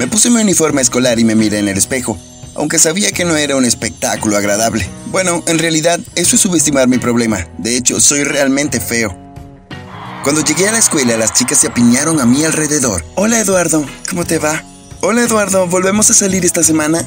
Me puse mi uniforme escolar y me miré en el espejo, aunque sabía que no era un espectáculo agradable. Bueno, en realidad, eso es subestimar mi problema. De hecho, soy realmente feo. Cuando llegué a la escuela, las chicas se apiñaron a mi alrededor. Hola Eduardo, ¿cómo te va? Hola Eduardo, ¿volvemos a salir esta semana?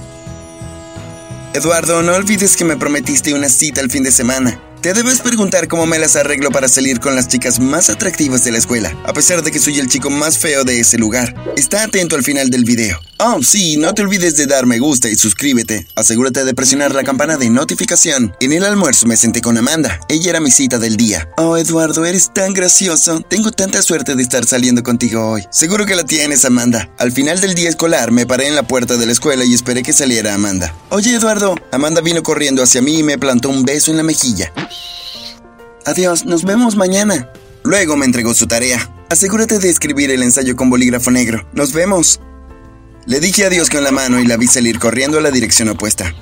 Eduardo, no olvides que me prometiste una cita el fin de semana. Te debes preguntar cómo me las arreglo para salir con las chicas más atractivas de la escuela, a pesar de que soy el chico más feo de ese lugar. Está atento al final del video. Oh, sí, no te olvides de dar me gusta y suscríbete. Asegúrate de presionar la campana de notificación. En el almuerzo me senté con Amanda. Ella era mi cita del día. Oh, Eduardo, eres tan gracioso. Tengo tanta suerte de estar saliendo contigo hoy. Seguro que la tienes, Amanda. Al final del día escolar me paré en la puerta de la escuela y esperé que saliera Amanda. Oye, Eduardo. Amanda vino corriendo hacia mí y me plantó un beso en la mejilla. Adiós, nos vemos mañana. Luego me entregó su tarea. Asegúrate de escribir el ensayo con bolígrafo negro. Nos vemos. Le dije adiós con la mano y la vi salir corriendo a la dirección opuesta.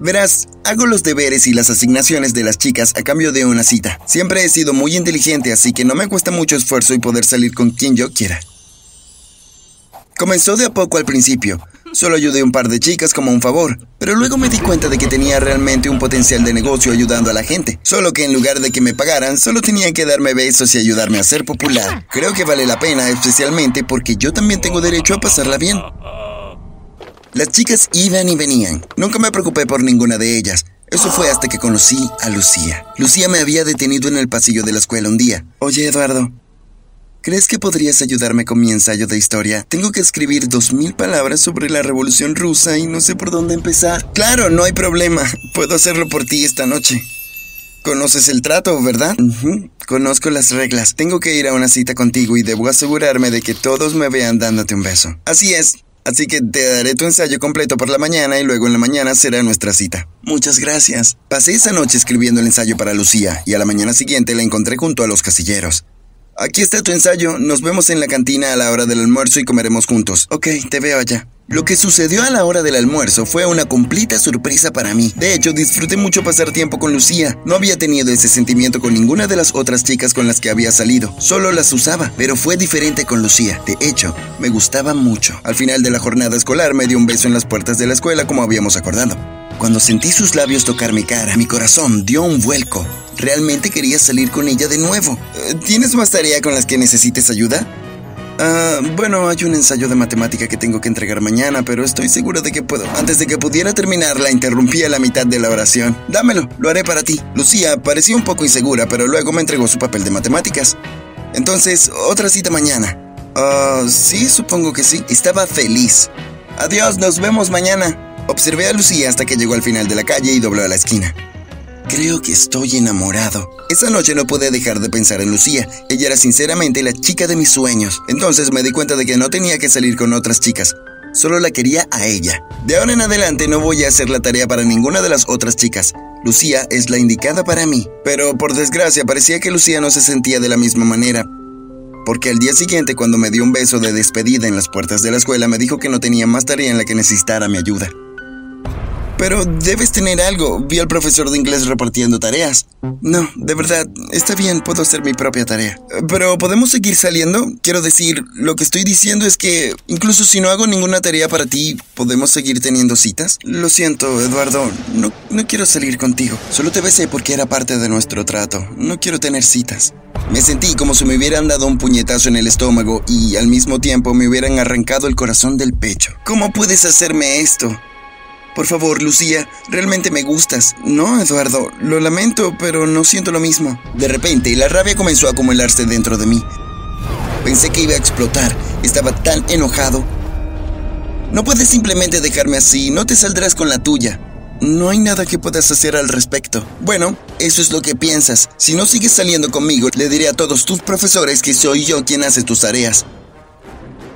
Verás, hago los deberes y las asignaciones de las chicas a cambio de una cita. Siempre he sido muy inteligente, así que no me cuesta mucho esfuerzo y poder salir con quien yo quiera. Comenzó de a poco al principio, Solo ayudé a un par de chicas como un favor, pero luego me di cuenta de que tenía realmente un potencial de negocio ayudando a la gente. Solo que en lugar de que me pagaran, solo tenían que darme besos y ayudarme a ser popular. Creo que vale la pena, especialmente porque yo también tengo derecho a pasarla bien. Las chicas iban y venían. Nunca me preocupé por ninguna de ellas. Eso fue hasta que conocí a Lucía. Lucía me había detenido en el pasillo de la escuela un día. Oye, Eduardo, ¿Crees que podrías ayudarme con mi ensayo de historia? Tengo que escribir dos mil palabras sobre la Revolución Rusa y no sé por dónde empezar. Claro, no hay problema. Puedo hacerlo por ti esta noche. Conoces el trato, ¿verdad? Conozco las reglas. Tengo que ir a una cita contigo y debo asegurarme de que todos me vean dándote un beso. Así es. Así que te daré tu ensayo completo por la mañana y luego en la mañana será nuestra cita. Muchas gracias. Pasé esa noche escribiendo el ensayo para Lucía y a la mañana siguiente la encontré junto a los casilleros. Aquí está tu ensayo. Nos vemos en la cantina a la hora del almuerzo y comeremos juntos. Ok, te veo allá. Lo que sucedió a la hora del almuerzo fue una completa sorpresa para mí. De hecho, disfruté mucho pasar tiempo con Lucía. No había tenido ese sentimiento con ninguna de las otras chicas con las que había salido. Solo las usaba, pero fue diferente con Lucía. De hecho, me gustaba mucho. Al final de la jornada escolar me dio un beso en las puertas de la escuela como habíamos acordado. Cuando sentí sus labios tocar mi cara, mi corazón dio un vuelco. Realmente quería salir con ella de nuevo. Eh, ¿Tienes más tarea con las que necesites ayuda? Ah, bueno, hay un ensayo de matemática que tengo que entregar mañana, pero estoy seguro de que puedo. Antes de que pudiera terminar, la interrumpí a la mitad de la oración. Dámelo, lo haré para ti. Lucía parecía un poco insegura, pero luego me entregó su papel de matemáticas. Entonces, otra cita mañana. Ah, sí, supongo que sí. Estaba feliz. Adiós, nos vemos mañana. Observé a Lucía hasta que llegó al final de la calle y dobló a la esquina. Creo que estoy enamorado. Esa noche no pude dejar de pensar en Lucía. Ella era sinceramente la chica de mis sueños. Entonces me di cuenta de que no tenía que salir con otras chicas. Solo la quería a ella. De ahora en adelante no voy a hacer la tarea para ninguna de las otras chicas. Lucía es la indicada para mí. Pero por desgracia parecía que Lucía no se sentía de la misma manera. Porque al día siguiente cuando me dio un beso de despedida en las puertas de la escuela me dijo que no tenía más tarea en la que necesitara mi ayuda. Pero debes tener algo. Vi al profesor de inglés repartiendo tareas. No, de verdad, está bien, puedo hacer mi propia tarea. Pero ¿podemos seguir saliendo? Quiero decir, lo que estoy diciendo es que incluso si no hago ninguna tarea para ti, ¿podemos seguir teniendo citas? Lo siento, Eduardo, no, no quiero salir contigo. Solo te besé porque era parte de nuestro trato. No quiero tener citas. Me sentí como si me hubieran dado un puñetazo en el estómago y al mismo tiempo me hubieran arrancado el corazón del pecho. ¿Cómo puedes hacerme esto? Por favor, Lucía, realmente me gustas. No, Eduardo, lo lamento, pero no siento lo mismo. De repente, la rabia comenzó a acumularse dentro de mí. Pensé que iba a explotar. Estaba tan enojado. No puedes simplemente dejarme así, no te saldrás con la tuya. No hay nada que puedas hacer al respecto. Bueno, eso es lo que piensas. Si no sigues saliendo conmigo, le diré a todos tus profesores que soy yo quien hace tus tareas.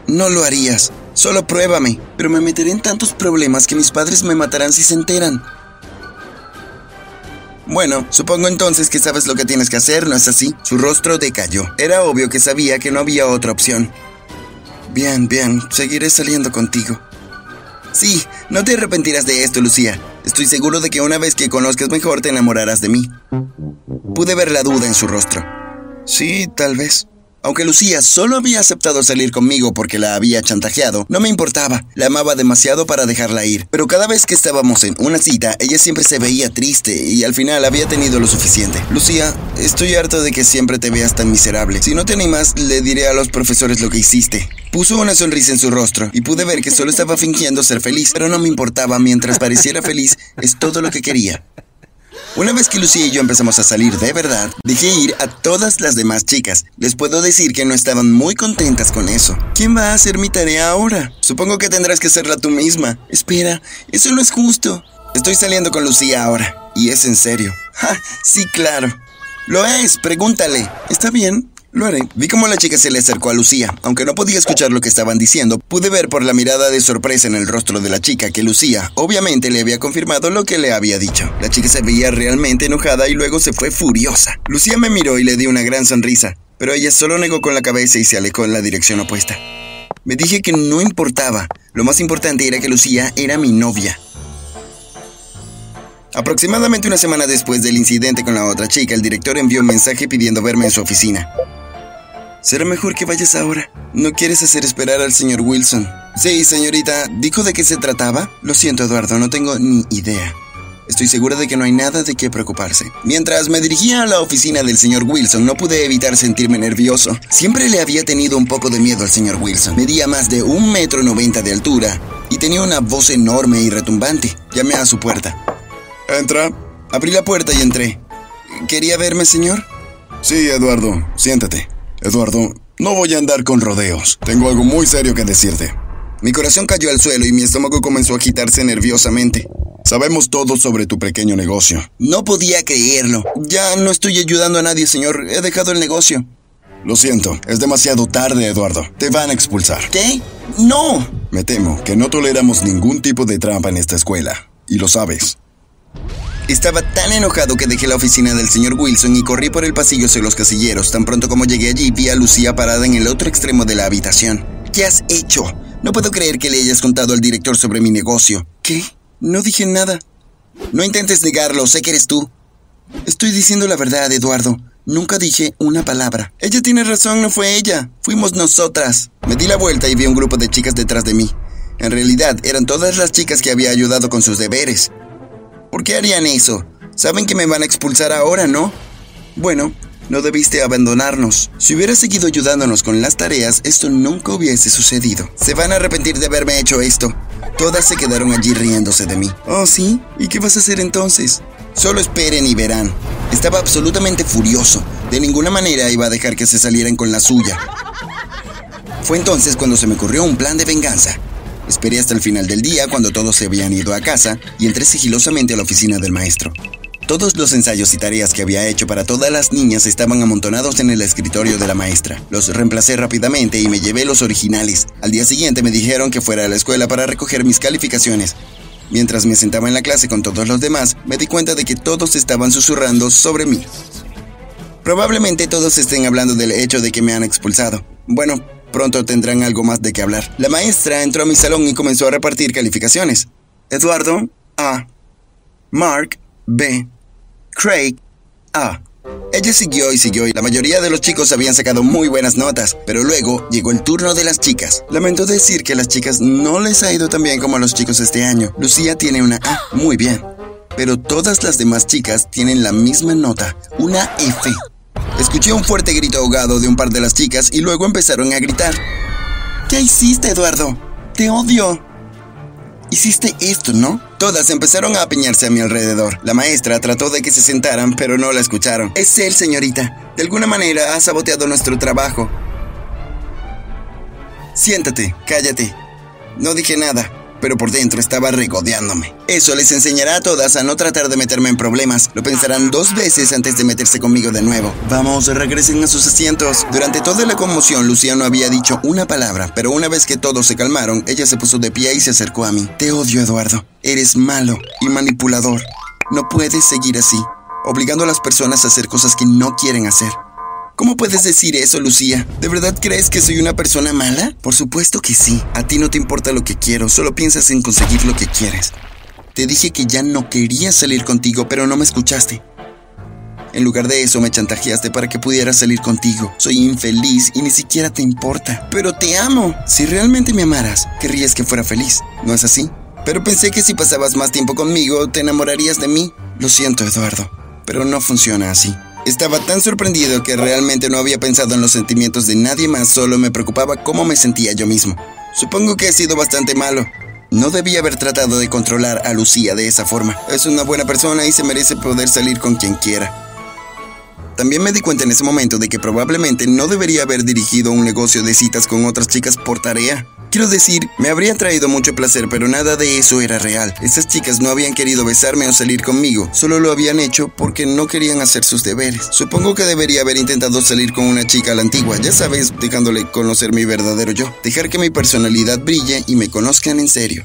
No lo harías. Solo pruébame. Pero me meteré en tantos problemas que mis padres me matarán si se enteran. Bueno, supongo entonces que sabes lo que tienes que hacer, ¿no es así? Su rostro decayó. Era obvio que sabía que no había otra opción. Bien, bien, seguiré saliendo contigo. Sí, no te arrepentirás de esto, Lucía. Estoy seguro de que una vez que conozcas mejor te enamorarás de mí. Pude ver la duda en su rostro. Sí, tal vez. Aunque Lucía solo había aceptado salir conmigo porque la había chantajeado, no me importaba. La amaba demasiado para dejarla ir. Pero cada vez que estábamos en una cita, ella siempre se veía triste y al final había tenido lo suficiente. Lucía, estoy harto de que siempre te veas tan miserable. Si no te animas, le diré a los profesores lo que hiciste. Puso una sonrisa en su rostro y pude ver que solo estaba fingiendo ser feliz, pero no me importaba mientras pareciera feliz, es todo lo que quería. Una vez que Lucía y yo empezamos a salir de verdad, dejé ir a todas las demás chicas. Les puedo decir que no estaban muy contentas con eso. ¿Quién va a hacer mi tarea ahora? Supongo que tendrás que hacerla tú misma. Espera, eso no es justo. Estoy saliendo con Lucía ahora. Y es en serio. ¡Ja! Sí, claro. Lo es, pregúntale. Está bien, Vi cómo la chica se le acercó a Lucía. Aunque no podía escuchar lo que estaban diciendo, pude ver por la mirada de sorpresa en el rostro de la chica que Lucía obviamente le había confirmado lo que le había dicho. La chica se veía realmente enojada y luego se fue furiosa. Lucía me miró y le di una gran sonrisa, pero ella solo negó con la cabeza y se alejó en la dirección opuesta. Me dije que no importaba. Lo más importante era que Lucía era mi novia. Aproximadamente una semana después del incidente con la otra chica, el director envió un mensaje pidiendo verme en su oficina. Será mejor que vayas ahora. ¿No quieres hacer esperar al señor Wilson? Sí, señorita. ¿Dijo de qué se trataba? Lo siento, Eduardo, no tengo ni idea. Estoy segura de que no hay nada de qué preocuparse. Mientras me dirigía a la oficina del señor Wilson, no pude evitar sentirme nervioso. Siempre le había tenido un poco de miedo al señor Wilson. Medía más de un metro noventa de altura y tenía una voz enorme y retumbante. Llamé a su puerta. Entra. Abrí la puerta y entré. ¿Quería verme, señor? Sí, Eduardo. Siéntate. Eduardo, no voy a andar con rodeos. Tengo algo muy serio que decirte. Mi corazón cayó al suelo y mi estómago comenzó a agitarse nerviosamente. Sabemos todo sobre tu pequeño negocio. No podía creerlo. Ya no estoy ayudando a nadie, señor. He dejado el negocio. Lo siento, es demasiado tarde, Eduardo. Te van a expulsar. ¿Qué? No. Me temo que no toleramos ningún tipo de trampa en esta escuela. Y lo sabes. Estaba tan enojado que dejé la oficina del señor Wilson y corrí por el pasillo hacia los casilleros. Tan pronto como llegué allí, vi a Lucía parada en el otro extremo de la habitación. ¿Qué has hecho? No puedo creer que le hayas contado al director sobre mi negocio. ¿Qué? No dije nada. No intentes negarlo, sé que eres tú. Estoy diciendo la verdad, Eduardo. Nunca dije una palabra. Ella tiene razón, no fue ella. Fuimos nosotras. Me di la vuelta y vi un grupo de chicas detrás de mí. En realidad, eran todas las chicas que había ayudado con sus deberes. ¿Por qué harían eso? Saben que me van a expulsar ahora, ¿no? Bueno, no debiste abandonarnos. Si hubieras seguido ayudándonos con las tareas, esto nunca hubiese sucedido. Se van a arrepentir de haberme hecho esto. Todas se quedaron allí riéndose de mí. Oh, sí. ¿Y qué vas a hacer entonces? Solo esperen y verán. Estaba absolutamente furioso. De ninguna manera iba a dejar que se salieran con la suya. Fue entonces cuando se me ocurrió un plan de venganza. Esperé hasta el final del día cuando todos se habían ido a casa y entré sigilosamente a la oficina del maestro. Todos los ensayos y tareas que había hecho para todas las niñas estaban amontonados en el escritorio de la maestra. Los reemplacé rápidamente y me llevé los originales. Al día siguiente me dijeron que fuera a la escuela para recoger mis calificaciones. Mientras me sentaba en la clase con todos los demás, me di cuenta de que todos estaban susurrando sobre mí. Probablemente todos estén hablando del hecho de que me han expulsado. Bueno, Pronto tendrán algo más de qué hablar. La maestra entró a mi salón y comenzó a repartir calificaciones. Eduardo, A. Mark, B. Craig, A. Ella siguió y siguió y la mayoría de los chicos habían sacado muy buenas notas, pero luego llegó el turno de las chicas. Lamento decir que a las chicas no les ha ido tan bien como a los chicos este año. Lucía tiene una A, muy bien, pero todas las demás chicas tienen la misma nota, una F. Escuché un fuerte grito ahogado de un par de las chicas y luego empezaron a gritar. ¿Qué hiciste, Eduardo? Te odio. Hiciste esto, ¿no? Todas empezaron a apiñarse a mi alrededor. La maestra trató de que se sentaran, pero no la escucharon. Es él, señorita. De alguna manera ha saboteado nuestro trabajo. Siéntate, cállate. No dije nada pero por dentro estaba regodeándome. Eso les enseñará a todas a no tratar de meterme en problemas. Lo pensarán dos veces antes de meterse conmigo de nuevo. Vamos, regresen a sus asientos. Durante toda la conmoción, Lucía no había dicho una palabra, pero una vez que todos se calmaron, ella se puso de pie y se acercó a mí. Te odio, Eduardo. Eres malo y manipulador. No puedes seguir así, obligando a las personas a hacer cosas que no quieren hacer. ¿Cómo puedes decir eso, Lucía? ¿De verdad crees que soy una persona mala? Por supuesto que sí. A ti no te importa lo que quiero, solo piensas en conseguir lo que quieres. Te dije que ya no quería salir contigo, pero no me escuchaste. En lugar de eso me chantajeaste para que pudiera salir contigo. Soy infeliz y ni siquiera te importa. Pero te amo. Si realmente me amaras, querrías que fuera feliz. ¿No es así? Pero pensé que si pasabas más tiempo conmigo, te enamorarías de mí. Lo siento, Eduardo, pero no funciona así. Estaba tan sorprendido que realmente no había pensado en los sentimientos de nadie más, solo me preocupaba cómo me sentía yo mismo. Supongo que he sido bastante malo. No debía haber tratado de controlar a Lucía de esa forma. Es una buena persona y se merece poder salir con quien quiera. También me di cuenta en ese momento de que probablemente no debería haber dirigido un negocio de citas con otras chicas por tarea. Quiero decir, me habría traído mucho placer, pero nada de eso era real. Esas chicas no habían querido besarme o salir conmigo, solo lo habían hecho porque no querían hacer sus deberes. Supongo que debería haber intentado salir con una chica a la antigua, ya sabes, dejándole conocer mi verdadero yo, dejar que mi personalidad brille y me conozcan en serio.